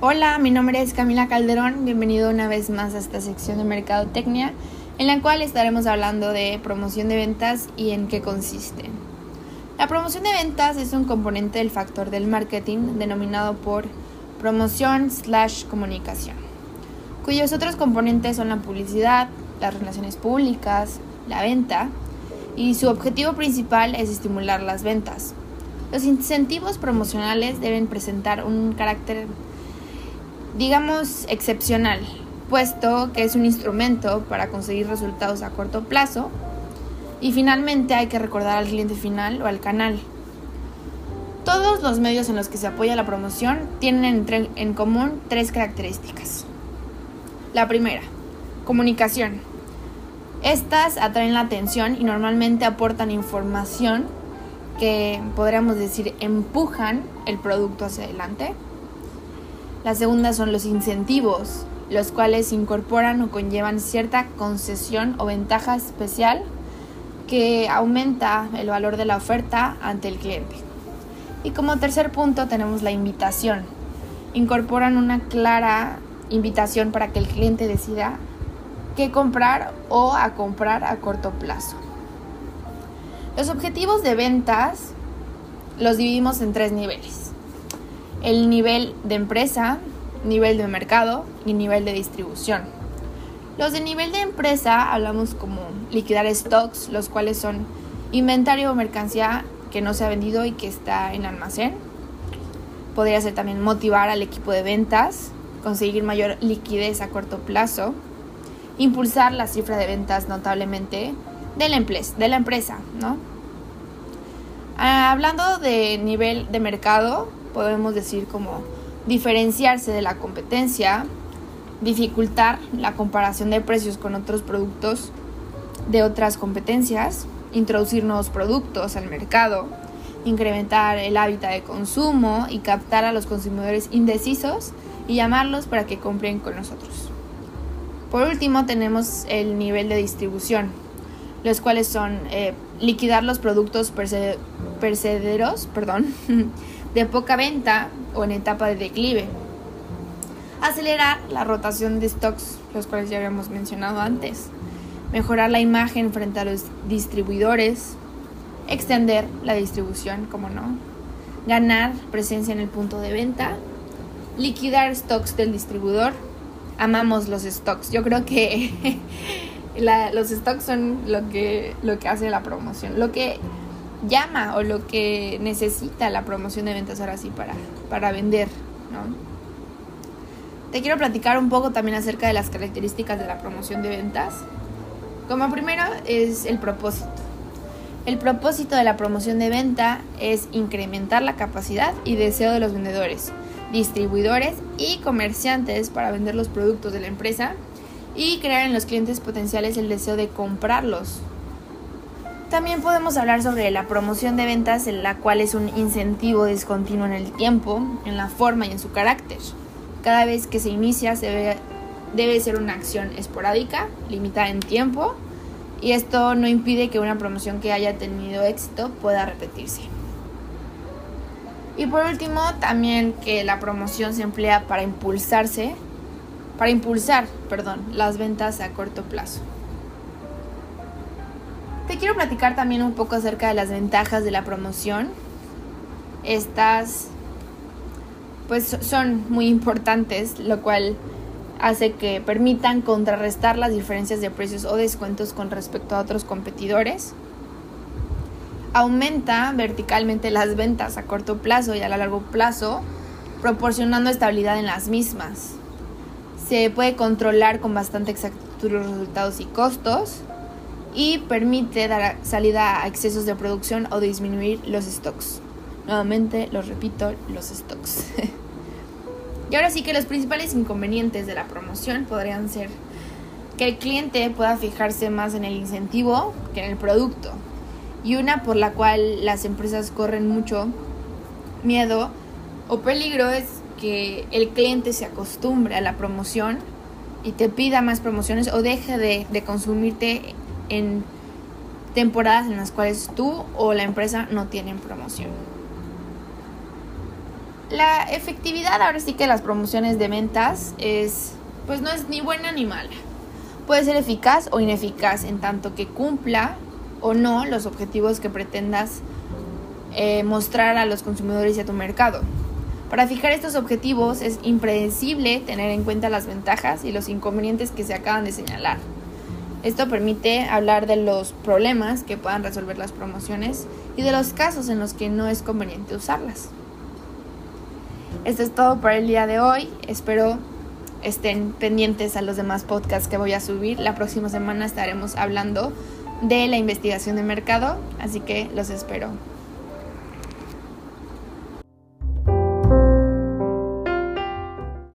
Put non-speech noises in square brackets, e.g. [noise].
Hola, mi nombre es Camila Calderón, bienvenido una vez más a esta sección de Mercadotecnia, en la cual estaremos hablando de promoción de ventas y en qué consiste. La promoción de ventas es un componente del factor del marketing denominado por promoción slash comunicación, cuyos otros componentes son la publicidad, las relaciones públicas, la venta, y su objetivo principal es estimular las ventas. Los incentivos promocionales deben presentar un carácter digamos, excepcional, puesto que es un instrumento para conseguir resultados a corto plazo y finalmente hay que recordar al cliente final o al canal. Todos los medios en los que se apoya la promoción tienen en común tres características. La primera, comunicación. Estas atraen la atención y normalmente aportan información que podríamos decir empujan el producto hacia adelante. La segunda son los incentivos, los cuales incorporan o conllevan cierta concesión o ventaja especial que aumenta el valor de la oferta ante el cliente. Y como tercer punto tenemos la invitación. Incorporan una clara invitación para que el cliente decida qué comprar o a comprar a corto plazo. Los objetivos de ventas los dividimos en tres niveles el nivel de empresa, nivel de mercado y nivel de distribución. Los de nivel de empresa hablamos como liquidar stocks, los cuales son inventario o mercancía que no se ha vendido y que está en almacén. Podría ser también motivar al equipo de ventas, conseguir mayor liquidez a corto plazo, impulsar la cifra de ventas notablemente de la, de la empresa, ¿no? Ah, hablando de nivel de mercado, podemos decir como diferenciarse de la competencia, dificultar la comparación de precios con otros productos de otras competencias, introducir nuevos productos al mercado, incrementar el hábitat de consumo y captar a los consumidores indecisos y llamarlos para que compren con nosotros. Por último tenemos el nivel de distribución, los cuales son eh, liquidar los productos percederos, perdón, [laughs] de poca venta o en etapa de declive. Acelerar la rotación de stocks, los cuales ya habíamos mencionado antes. Mejorar la imagen frente a los distribuidores. Extender la distribución, como no. Ganar presencia en el punto de venta. Liquidar stocks del distribuidor. Amamos los stocks. Yo creo que [laughs] los stocks son lo que, lo que hace la promoción. Lo que llama o lo que necesita la promoción de ventas ahora sí para, para vender, ¿no? Te quiero platicar un poco también acerca de las características de la promoción de ventas. Como primero es el propósito. El propósito de la promoción de venta es incrementar la capacidad y deseo de los vendedores, distribuidores y comerciantes para vender los productos de la empresa y crear en los clientes potenciales el deseo de comprarlos también podemos hablar sobre la promoción de ventas, en la cual es un incentivo discontinuo en el tiempo, en la forma y en su carácter. Cada vez que se inicia se debe, debe ser una acción esporádica, limitada en tiempo, y esto no impide que una promoción que haya tenido éxito pueda repetirse. Y por último, también que la promoción se emplea para impulsarse, para impulsar, perdón, las ventas a corto plazo. Te quiero platicar también un poco acerca de las ventajas de la promoción. Estas pues son muy importantes, lo cual hace que permitan contrarrestar las diferencias de precios o descuentos con respecto a otros competidores. Aumenta verticalmente las ventas a corto plazo y a largo plazo, proporcionando estabilidad en las mismas. Se puede controlar con bastante exactitud los resultados y costos y permite dar salida a excesos de producción o disminuir los stocks. Nuevamente, los repito, los stocks. [laughs] y ahora sí que los principales inconvenientes de la promoción podrían ser que el cliente pueda fijarse más en el incentivo que en el producto. Y una por la cual las empresas corren mucho miedo o peligro es que el cliente se acostumbre a la promoción y te pida más promociones o deje de, de consumirte en temporadas en las cuales tú o la empresa no tienen promoción. La efectividad ahora sí que las promociones de ventas es pues no es ni buena ni mala. Puede ser eficaz o ineficaz en tanto que cumpla o no los objetivos que pretendas eh, mostrar a los consumidores y a tu mercado. Para fijar estos objetivos es impredecible tener en cuenta las ventajas y los inconvenientes que se acaban de señalar. Esto permite hablar de los problemas que puedan resolver las promociones y de los casos en los que no es conveniente usarlas. Esto es todo por el día de hoy. Espero estén pendientes a los demás podcasts que voy a subir. La próxima semana estaremos hablando de la investigación de mercado, así que los espero.